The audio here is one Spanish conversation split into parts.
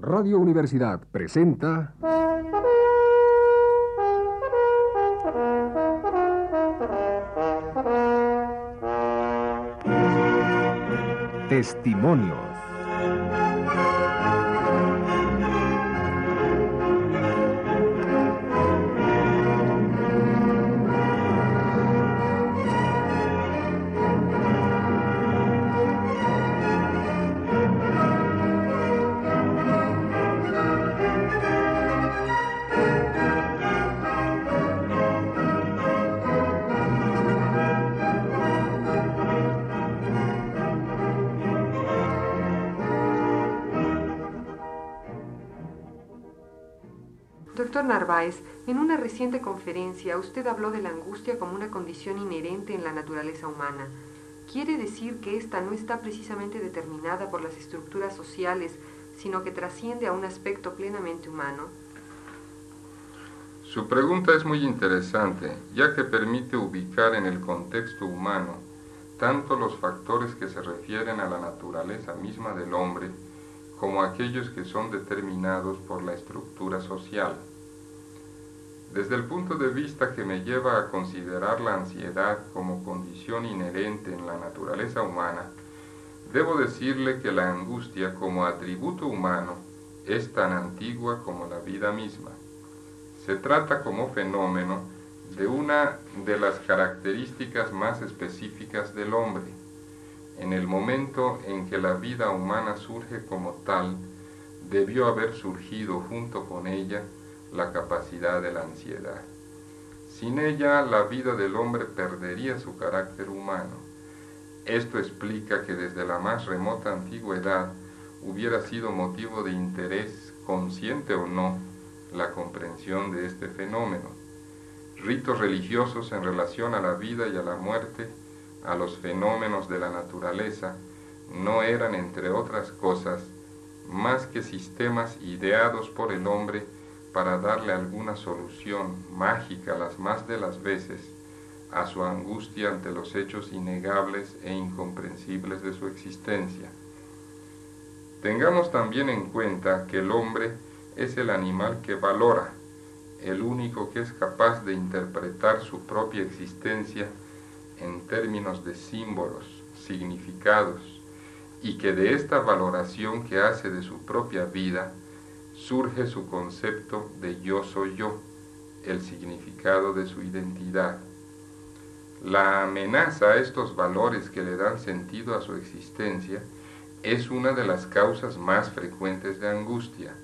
Radio Universidad presenta... Testimonios. Doctor Narváez, en una reciente conferencia usted habló de la angustia como una condición inherente en la naturaleza humana. ¿Quiere decir que ésta no está precisamente determinada por las estructuras sociales, sino que trasciende a un aspecto plenamente humano? Su pregunta es muy interesante, ya que permite ubicar en el contexto humano tanto los factores que se refieren a la naturaleza misma del hombre, como aquellos que son determinados por la estructura social. Desde el punto de vista que me lleva a considerar la ansiedad como condición inherente en la naturaleza humana, debo decirle que la angustia como atributo humano es tan antigua como la vida misma. Se trata como fenómeno de una de las características más específicas del hombre. En el momento en que la vida humana surge como tal, debió haber surgido junto con ella la capacidad de la ansiedad. Sin ella, la vida del hombre perdería su carácter humano. Esto explica que desde la más remota antigüedad hubiera sido motivo de interés, consciente o no, la comprensión de este fenómeno. Ritos religiosos en relación a la vida y a la muerte, a los fenómenos de la naturaleza, no eran, entre otras cosas, más que sistemas ideados por el hombre para darle alguna solución mágica las más de las veces a su angustia ante los hechos innegables e incomprensibles de su existencia. Tengamos también en cuenta que el hombre es el animal que valora, el único que es capaz de interpretar su propia existencia en términos de símbolos, significados, y que de esta valoración que hace de su propia vida surge su concepto de yo soy yo, el significado de su identidad. La amenaza a estos valores que le dan sentido a su existencia es una de las causas más frecuentes de angustia.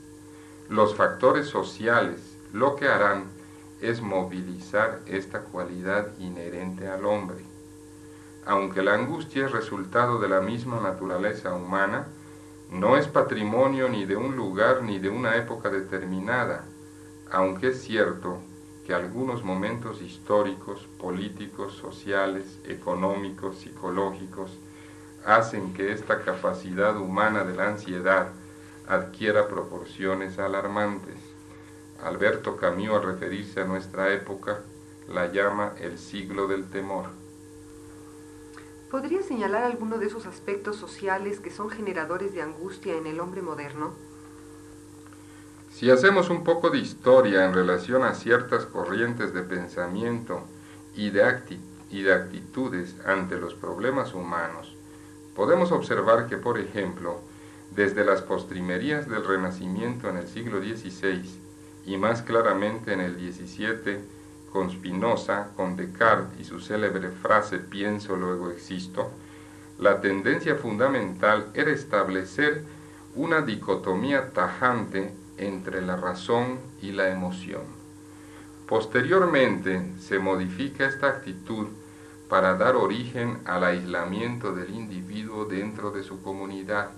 Los factores sociales lo que harán es movilizar esta cualidad inherente al hombre. Aunque la angustia es resultado de la misma naturaleza humana, no es patrimonio ni de un lugar ni de una época determinada, aunque es cierto que algunos momentos históricos, políticos, sociales, económicos, psicológicos, hacen que esta capacidad humana de la ansiedad adquiera proporciones alarmantes. Alberto Camus, al referirse a nuestra época, la llama el siglo del temor. ¿Podría señalar alguno de esos aspectos sociales que son generadores de angustia en el hombre moderno? Si hacemos un poco de historia en relación a ciertas corrientes de pensamiento y de, actitudes ante los problemas humanos, podemos observar que, por ejemplo, desde las postrimerías del Renacimiento en el siglo XVI y más claramente en el XVII, con Spinoza, con Descartes y su célebre frase pienso, luego existo, la tendencia fundamental era establecer una dicotomía tajante entre la razón y la emoción. Posteriormente se modifica esta actitud para dar origen al aislamiento del individuo dentro de su comunidad,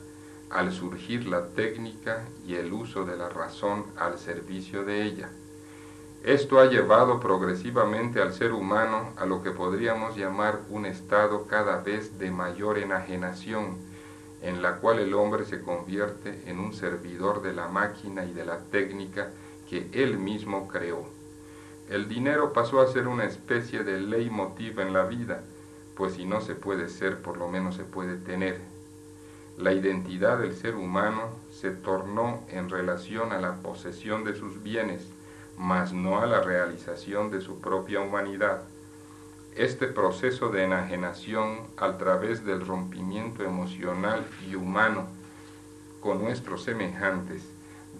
al surgir la técnica y el uso de la razón al servicio de ella. Esto ha llevado progresivamente al ser humano a lo que podríamos llamar un estado cada vez de mayor enajenación, en la cual el hombre se convierte en un servidor de la máquina y de la técnica que él mismo creó. El dinero pasó a ser una especie de leitmotiv en la vida, pues si no se puede ser, por lo menos se puede tener. la identidad del ser humano se tornó en relación a la posesión de sus bienes, mas no a la realización de su propia humanidad. Este proceso de enajenación a través del rompimiento emocional y humano con nuestros semejantes,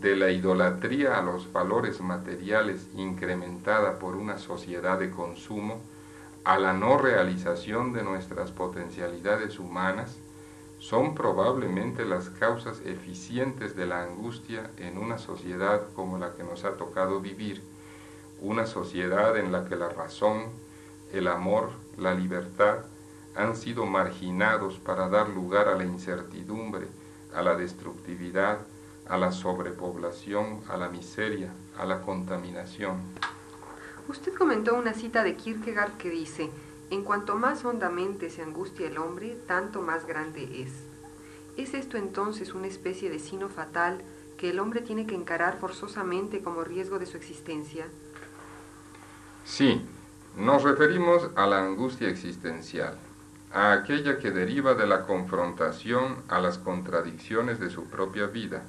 de la idolatría a los valores materiales incrementada por una sociedad de consumo, a la no realización de nuestras potencialidades humanas, son probablemente las causas eficientes de la angustia en una sociedad como la que nos ha tocado vivir, una sociedad en la que la razón, el amor, la libertad han sido marginados para dar lugar a la incertidumbre, a la destructividad, a la sobrepoblación, a la miseria, a la contaminación. Usted comentó una cita de Kierkegaard que dice, en cuanto más hondamente se angustia el hombre, tanto más grande es. ¿Es esto entonces una especie de sino fatal que el hombre tiene que encarar forzosamente como riesgo de su existencia? Sí, nos referimos a la angustia existencial, a aquella que deriva de la confrontación a las contradicciones de su propia vida,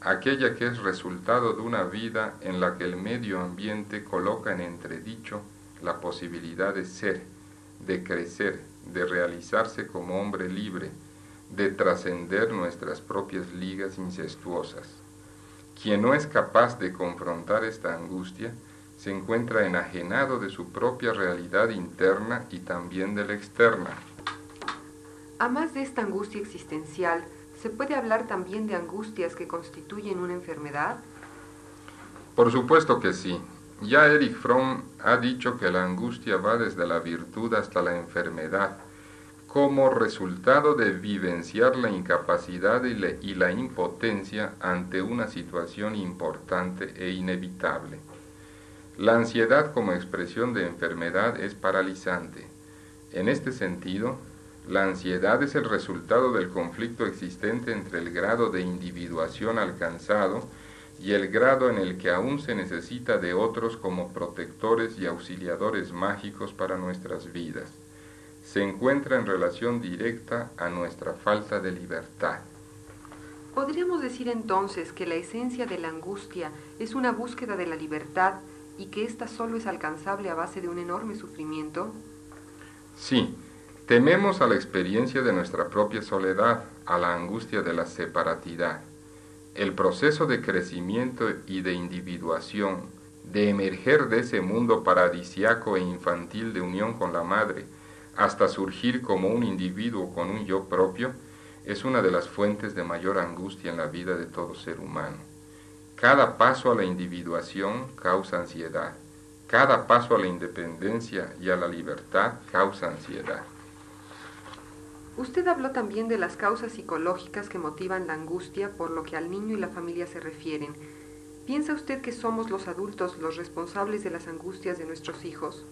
aquella que es resultado de una vida en la que el medio ambiente coloca en entredicho la posibilidad de ser, de crecer, de realizarse como hombre libre, de trascender nuestras propias ligas incestuosas. Quien no es capaz de confrontar esta angustia, se encuentra enajenado de su propia realidad interna y también de la externa. A más de esta angustia existencial, ¿se puede hablar también de angustias que constituyen una enfermedad? Por supuesto que sí. Ya Erich Fromm ha dicho que la angustia va desde la virtud hasta la enfermedad, como resultado de vivenciar la incapacidad y la, impotencia ante una situación importante e inevitable. La ansiedad como expresión de enfermedad es paralizante. En este sentido, la ansiedad es el resultado del conflicto existente entre el grado de individuación alcanzado y el grado en el que aún se necesita de otros como protectores y auxiliadores mágicos para nuestras vidas. Se encuentra en relación directa a nuestra falta de libertad. ¿Podríamos decir entonces que la esencia de la angustia es una búsqueda de la libertad y que ésta solo es alcanzable a base de un enorme sufrimiento? Sí, tememos a la experiencia de nuestra propia soledad, a la angustia de la separatidad el proceso de crecimiento y de individuación, de emerger de ese mundo paradisiaco e infantil de unión con la madre, hasta surgir como un individuo con un yo propio, es una de las fuentes de mayor angustia en la vida de todo ser humano. Cada paso a la individuación causa ansiedad. Cada paso a la independencia y a la libertad causa ansiedad. Usted habló también de las causas psicológicas que motivan la angustia por lo que al niño y la familia se refieren. ¿Piensa usted que somos los adultos los responsables de las angustias de nuestros hijos?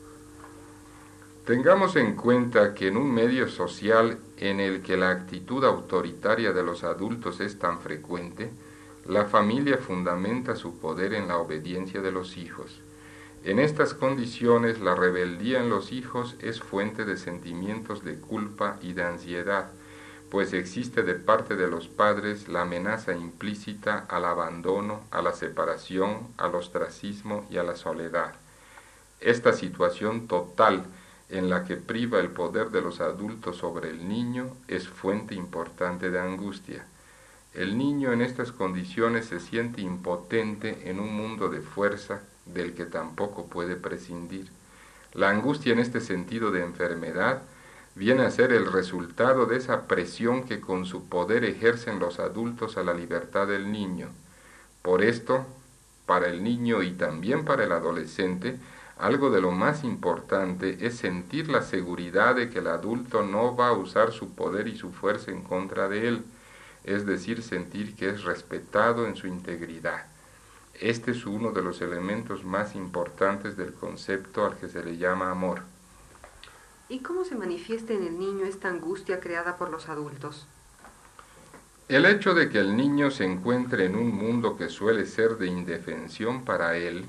Tengamos en cuenta que en un medio social en el que la actitud autoritaria de los adultos es tan frecuente, la familia fundamenta su poder en la obediencia de los hijos. En estas condiciones la rebeldía en los hijos es fuente de sentimientos de culpa y de ansiedad, pues existe de parte de los padres la amenaza implícita al abandono, a la separación, al ostracismo y a la soledad. Esta situación total en la que priva el poder de los adultos sobre el niño es fuente importante de angustia. El niño en estas condiciones se siente impotente en un mundo de fuerza, del que tampoco puede prescindir. La angustia en este sentido de enfermedad viene a ser el resultado de esa presión que con su poder ejercen los adultos a la libertad del niño. Por esto, para el niño y también para el adolescente, algo de lo más importante es sentir la seguridad de que el adulto no va a usar su poder y su fuerza en contra de él, es decir, sentir que es respetado en su integridad. Este es uno de los elementos más importantes del concepto al que se le llama amor. ¿Y cómo se manifiesta en el niño esta angustia creada por los adultos? El hecho de que el niño se encuentre en un mundo que suele ser de indefensión para él,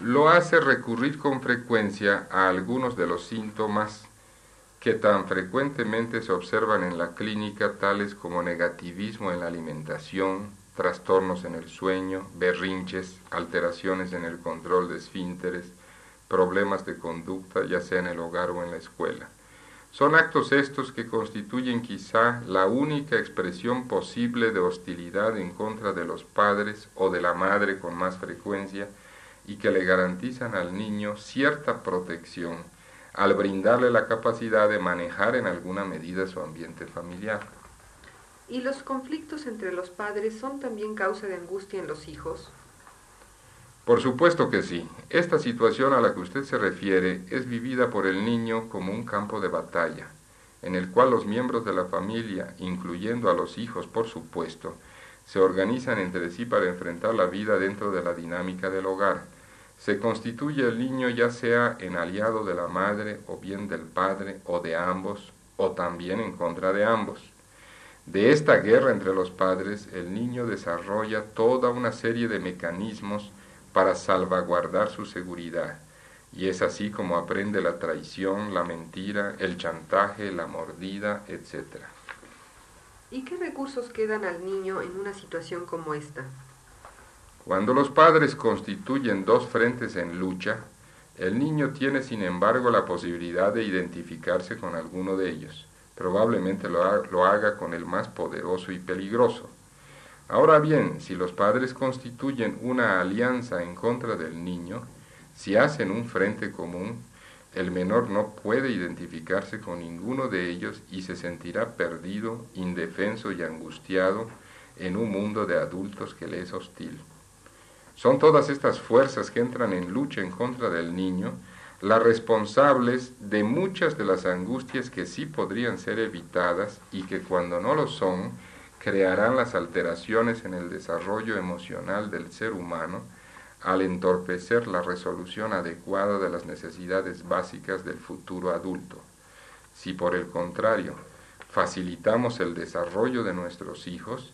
lo hace recurrir con frecuencia a algunos de los síntomas que tan frecuentemente se observan en la clínica, tales como negativismo en la alimentación, trastornos en el sueño, berrinches, alteraciones en el control de esfínteres, problemas de conducta, ya sea en el hogar o en la escuela. Son actos estos que constituyen quizá la única expresión posible de hostilidad en contra de los padres o de la madre con más frecuencia y que le garantizan al niño cierta protección al brindarle la capacidad de manejar en alguna medida su ambiente familiar. ¿Y los conflictos entre los padres son también causa de angustia en los hijos? Por supuesto que sí. Esta situación a la que usted se refiere es vivida por el niño como un campo de batalla, en el cual los miembros de la familia, incluyendo a los hijos por supuesto, se organizan entre sí para enfrentar la vida dentro de la dinámica del hogar. Se constituye el niño ya sea en aliado de la madre o bien del padre o de ambos o también en contra de ambos. De esta guerra entre los padres, el niño desarrolla toda una serie de mecanismos para salvaguardar su seguridad. Y es así como aprende la traición, la mentira, el chantaje, la mordida, etc. ¿Y qué recursos quedan al niño en una situación como esta? Cuando los padres constituyen dos frentes en lucha, el niño tiene sin embargo la posibilidad de identificarse con alguno de ellos. Probablemente lo, haga con el más poderoso y peligroso. Ahora bien, si los padres constituyen una alianza en contra del niño, si hacen un frente común, el menor no puede identificarse con ninguno de ellos y se sentirá perdido, indefenso y angustiado en un mundo de adultos que le es hostil. Son todas estas fuerzas que entran en lucha en contra del niño las responsables de muchas de las angustias que sí podrían ser evitadas y que cuando no lo son, crearán las alteraciones en el desarrollo emocional del ser humano al entorpecer la resolución adecuada de las necesidades básicas del futuro adulto. Si por el contrario facilitamos el desarrollo de nuestros hijos,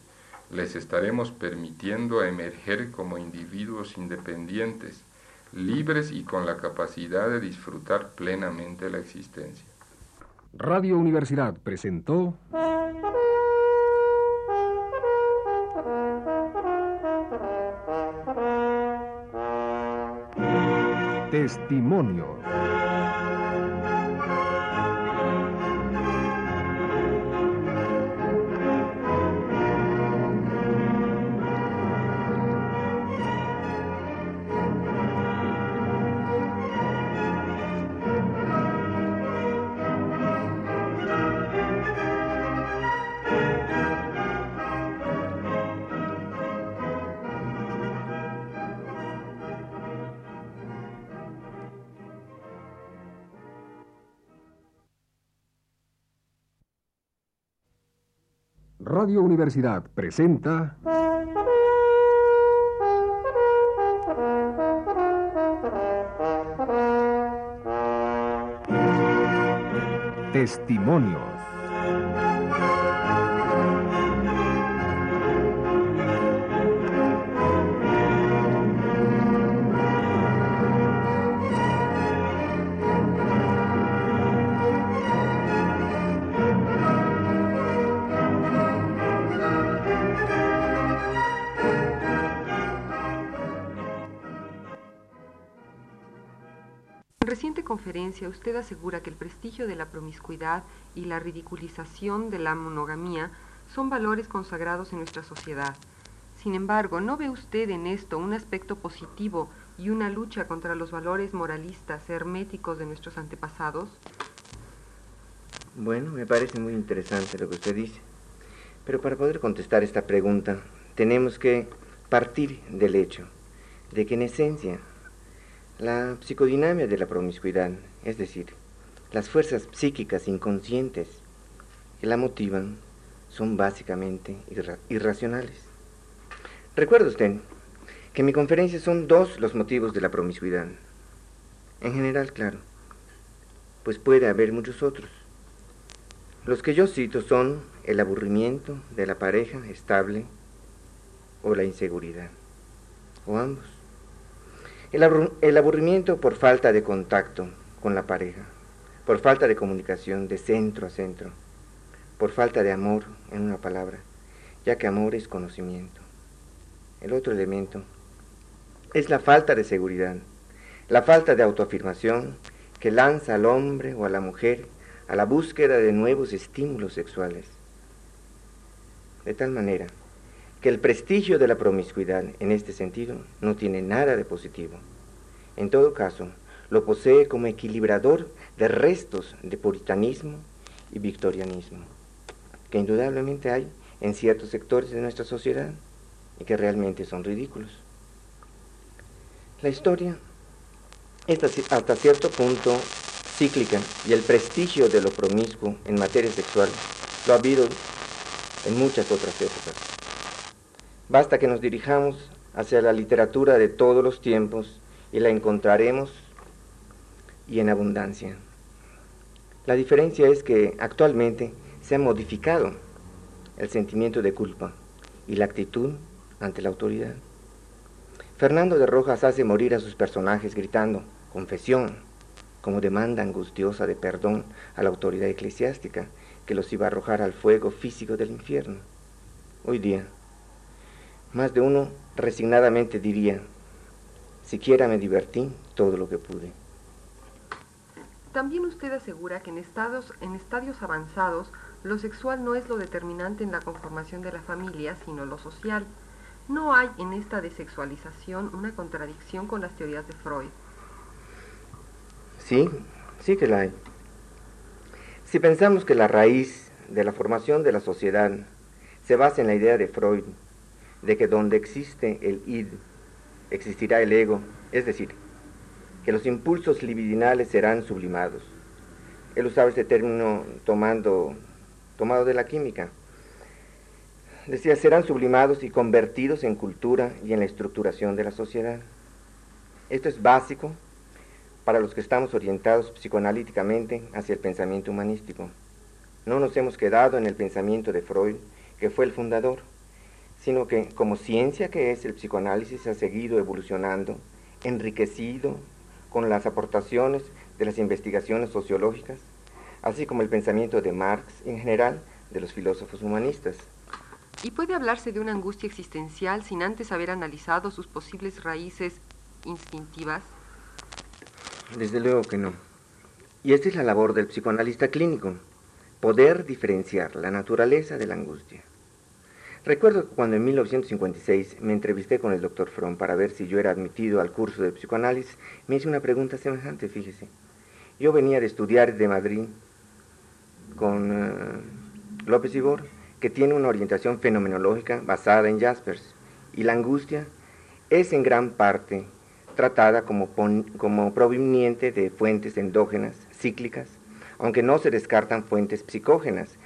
les estaremos permitiendo emerger como individuos independientes, libres y con la capacidad de disfrutar plenamente la existencia. Radio Universidad presentó Testimonio. Universidad presenta... Testimonios. Usted asegura que el prestigio de la promiscuidad y la ridiculización de la monogamía son valores consagrados en nuestra sociedad. Sin embargo, ¿no ve usted en esto un aspecto positivo y una lucha contra los valores moralistas herméticos de nuestros antepasados? Bueno, me parece muy interesante lo que usted dice. Pero para poder contestar esta pregunta, tenemos que partir del hecho de que en esencia la psicodinamia de la promiscuidad, es decir, las fuerzas psíquicas inconscientes que la motivan, son básicamente irracionales. Recuerda usted que en mi conferencia son dos los motivos de la promiscuidad. En general, claro, pues puede haber muchos otros. Los que yo cito son el aburrimiento de la pareja estable o la inseguridad, o ambos. El, aburrimiento por falta de contacto con la pareja, por falta de comunicación de centro a centro, por falta de amor, en una palabra, ya que amor es conocimiento. El otro elemento es la falta de seguridad, la falta de autoafirmación que lanza al hombre o a la mujer a la búsqueda de nuevos estímulos sexuales. De tal manera que el prestigio de la promiscuidad en este sentido no tiene nada de positivo. En todo caso, lo posee como equilibrador de restos de puritanismo y victorianismo, que indudablemente hay en ciertos sectores de nuestra sociedad y que realmente son ridículos. La historia es hasta cierto punto cíclica y el prestigio de lo promiscuo en materia sexual lo ha habido en muchas otras épocas. Basta que nos dirijamos hacia la literatura de todos los tiempos y la encontraremos y en abundancia. La diferencia es que actualmente se ha modificado el sentimiento de culpa y la actitud ante la autoridad. Fernando de Rojas hace morir a sus personajes gritando, confesión, como demanda angustiosa de perdón a la autoridad eclesiástica que los iba a arrojar al fuego físico del infierno. Hoy día, más de uno resignadamente diría, siquiera me divertí todo lo que pude. También usted asegura que en, estados, en estadios avanzados lo sexual no es lo determinante en la conformación de la familia, sino lo social. ¿No hay en esta desexualización una contradicción con las teorías de Freud? Sí, sí que la hay. Si pensamos que la raíz de la formación de la sociedad se basa en la idea de Freud de que donde existe el id, existirá el ego, es decir, que los impulsos libidinales serán sublimados. Él usaba este término tomando, tomado de la química. Decía, serán sublimados y convertidos en cultura y en la estructuración de la sociedad. Esto es básico para los que estamos orientados psicoanalíticamente hacia el pensamiento humanístico. No nos hemos quedado en el pensamiento de Freud, que fue el fundador, sino que como ciencia que es, el psicoanálisis ha seguido evolucionando, enriquecido con las aportaciones de las investigaciones sociológicas, así como el pensamiento de Marx en general de los filósofos humanistas. ¿Y puede hablarse de una angustia existencial sin antes haber analizado sus posibles raíces instintivas? Desde luego que no. Y esta es la labor del psicoanalista clínico, poder diferenciar la naturaleza de la angustia. Recuerdo que cuando en 1956 me entrevisté con el doctor Fromm para ver si yo era admitido al curso de psicoanálisis, me hizo una pregunta semejante, fíjese. Yo venía de estudiar de Madrid con eh, López Ibor, que tiene una orientación fenomenológica basada en Jaspers, y la angustia es en gran parte tratada como, como proveniente de fuentes endógenas, cíclicas, aunque no se descartan fuentes psicógenas,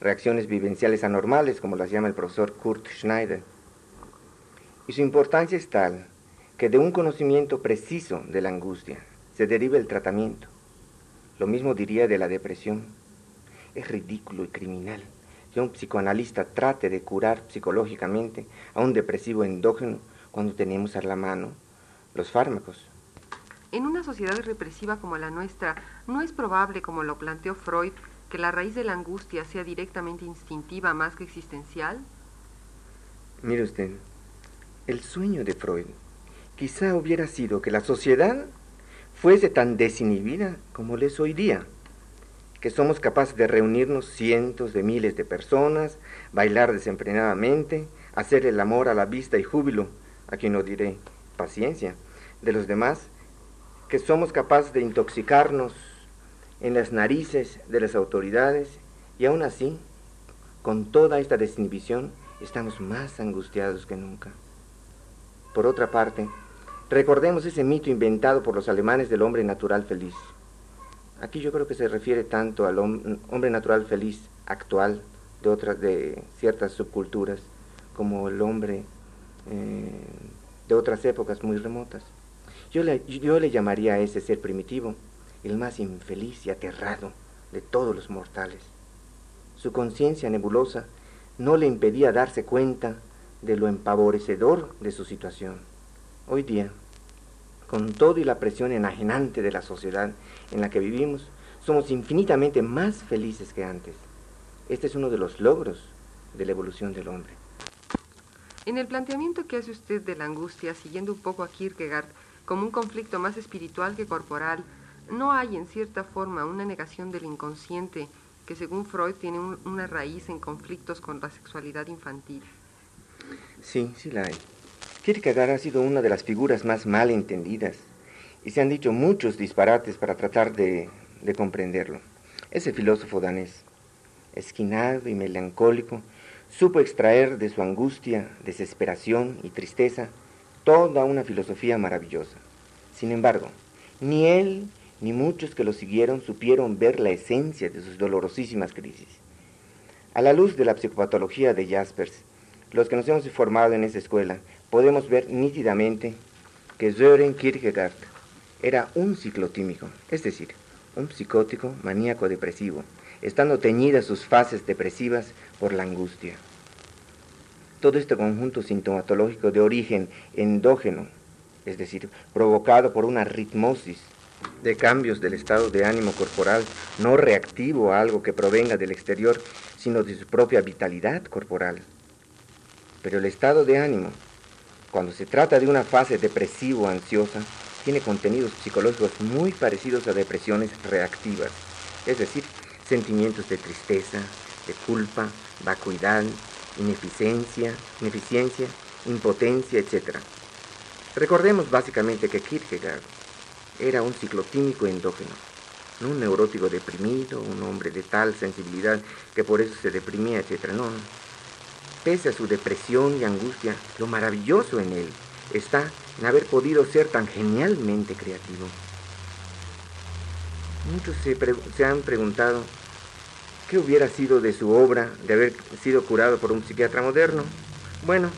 reacciones vivenciales anormales, como las llama el profesor Kurt Schneider. Y su importancia es tal que de un conocimiento preciso de la angustia se deriva el tratamiento. Lo mismo diría de la depresión. Es ridículo y criminal que un psicoanalista trate de curar psicológicamente a un depresivo endógeno cuando tenemos a la mano los fármacos. En una sociedad represiva como la nuestra, ¿no es probable, como lo planteó Freud, que la raíz de la angustia sea directamente instintiva más que existencial? Mire usted, el sueño de Freud quizá hubiera sido que la sociedad fuese tan desinhibida como lo es hoy día, que somos capaces de reunirnos cientos de miles de personas, bailar desenfrenadamente, hacer el amor a la vista y júbilo, a quien no diré paciencia, de los demás, que somos capaces de intoxicarnos en las narices de las autoridades y aún así, con toda esta desinhibición, estamos más angustiados que nunca. Por otra parte, recordemos ese mito inventado por los alemanes del hombre natural feliz. Aquí yo creo que se refiere tanto al hombre natural feliz actual de otras de ciertas subculturas como el hombre eh, de otras épocas muy remotas. Yo yo le llamaría a ese ser primitivo el más infeliz y aterrado de todos los mortales. Su conciencia nebulosa no le impedía darse cuenta de lo empavorecedor de su situación. Hoy día, con todo y la presión enajenante de la sociedad en la que vivimos, somos infinitamente más felices que antes. Este es uno de los logros de la evolución del hombre. En el planteamiento que hace usted de la angustia, siguiendo un poco a Kierkegaard, como un conflicto más espiritual que corporal, ¿no hay en cierta forma una negación del inconsciente que según Freud tiene una raíz en conflictos con la sexualidad infantil? Sí, sí la hay. Kierkegaard ha sido una de las figuras más mal entendidas y se han dicho muchos disparates para tratar de, de comprenderlo. Ese filósofo danés, esquinado y melancólico, supo extraer de su angustia, desesperación y tristeza toda una filosofía maravillosa. Sin embargo, ni él ni muchos que lo siguieron supieron ver la esencia de sus dolorosísimas crisis. A la luz de la psicopatología de Jaspers, los que nos hemos formado en esa escuela podemos ver nítidamente que Sören Kierkegaard era un ciclotímico, es decir, un psicótico maníaco depresivo, estando teñidas sus fases depresivas por la angustia. Todo este conjunto sintomatológico de origen endógeno, es decir, provocado por una ritmosis de cambios del estado de ánimo corporal, no reactivo a algo que provenga del exterior, sino de su propia vitalidad corporal. Pero el estado de ánimo, cuando se trata de una fase depresivo-ansiosa, tiene contenidos psicológicos muy parecidos a depresiones reactivas, es decir, sentimientos de tristeza, de culpa, vacuidad, ineficiencia, ineficiencia, impotencia, etc. Recordemos básicamente que Kierkegaard era un ciclotímico endógeno, no un neurótico deprimido, un hombre de tal sensibilidad que por eso se deprimía, etc. No. Pese a su depresión y angustia, lo maravilloso en él está en haber podido ser tan genialmente creativo. Muchos se, se han preguntado ¿Qué hubiera sido de su obra de haber sido curado por un psiquiatra moderno? Bueno,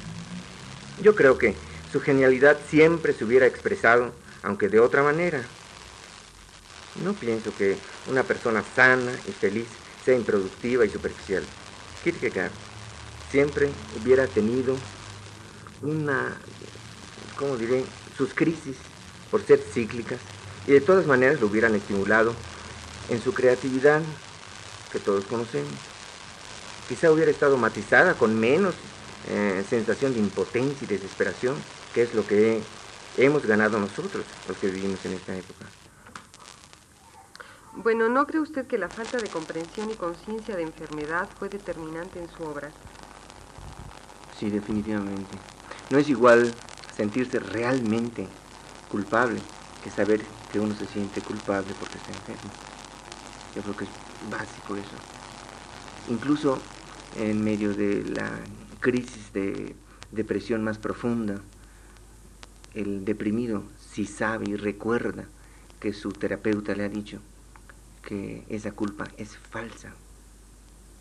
yo creo que su genialidad siempre se hubiera expresado, aunque de otra manera. No pienso que una persona sana y feliz sea improductiva y superficial. Kierkegaard siempre hubiera tenido una, ¿cómo diré?, sus crisis por ser cíclicas y de todas maneras lo hubieran estimulado en su creatividad que todos conocemos. Quizá hubiera estado matizada con menos eh, sensación de impotencia y desesperación, que es lo que hemos ganado nosotros, los que vivimos en esta época. Bueno, ¿no cree usted que la falta de comprensión y conciencia de enfermedad fue determinante en su obra? Sí, definitivamente. No es igual sentirse realmente culpable que saber que uno se siente culpable porque está enfermo. Yo creo que es básico eso. Incluso en medio de la crisis de depresión más profunda, el deprimido, si sabe y recuerda que su terapeuta le ha dicho que esa culpa es falsa,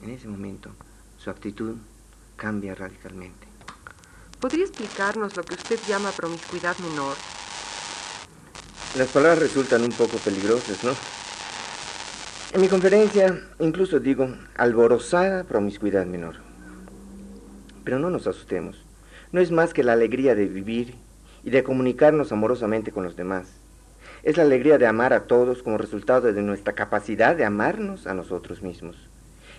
en ese momento su actitud cambia radicalmente. ¿Podría explicarnos lo que usted llama promiscuidad menor? Las palabras resultan un poco peligrosas, ¿no? En mi conferencia incluso digo alborozada promiscuidad menor. Pero no nos asustemos. No es más que la alegría de vivir y de comunicarnos amorosamente con los demás. Es la alegría de amar a todos como resultado de nuestra capacidad de amarnos a nosotros mismos.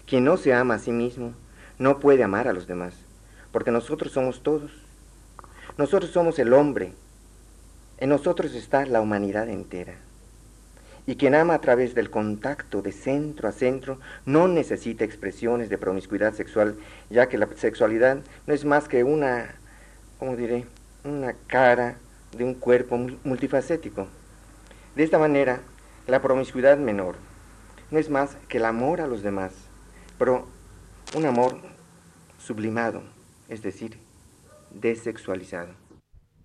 Quien no se ama a sí mismo no puede amar a los demás, porque nosotros somos todos. Nosotros somos el hombre. En nosotros está la humanidad entera. Y quien ama a través del contacto de centro a centro no necesita expresiones de promiscuidad sexual, ya que la sexualidad no es más que una, ¿cómo diré?, una cara de un cuerpo multifacético. De esta manera, la promiscuidad menor no es más que el amor a los demás, pero un amor sublimado, es decir, desexualizado.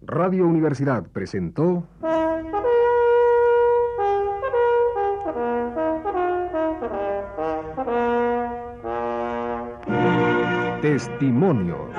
Radio Universidad presentó... Testimonio.